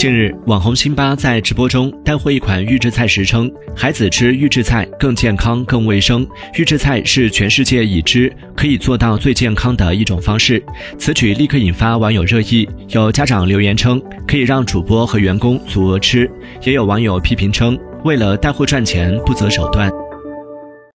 近日，网红辛巴在直播中带货一款预制菜时称，孩子吃预制菜更健康、更卫生。预制菜是全世界已知可以做到最健康的一种方式。此举立刻引发网友热议，有家长留言称可以让主播和员工足额吃，也有网友批评称，为了带货赚钱不择手段。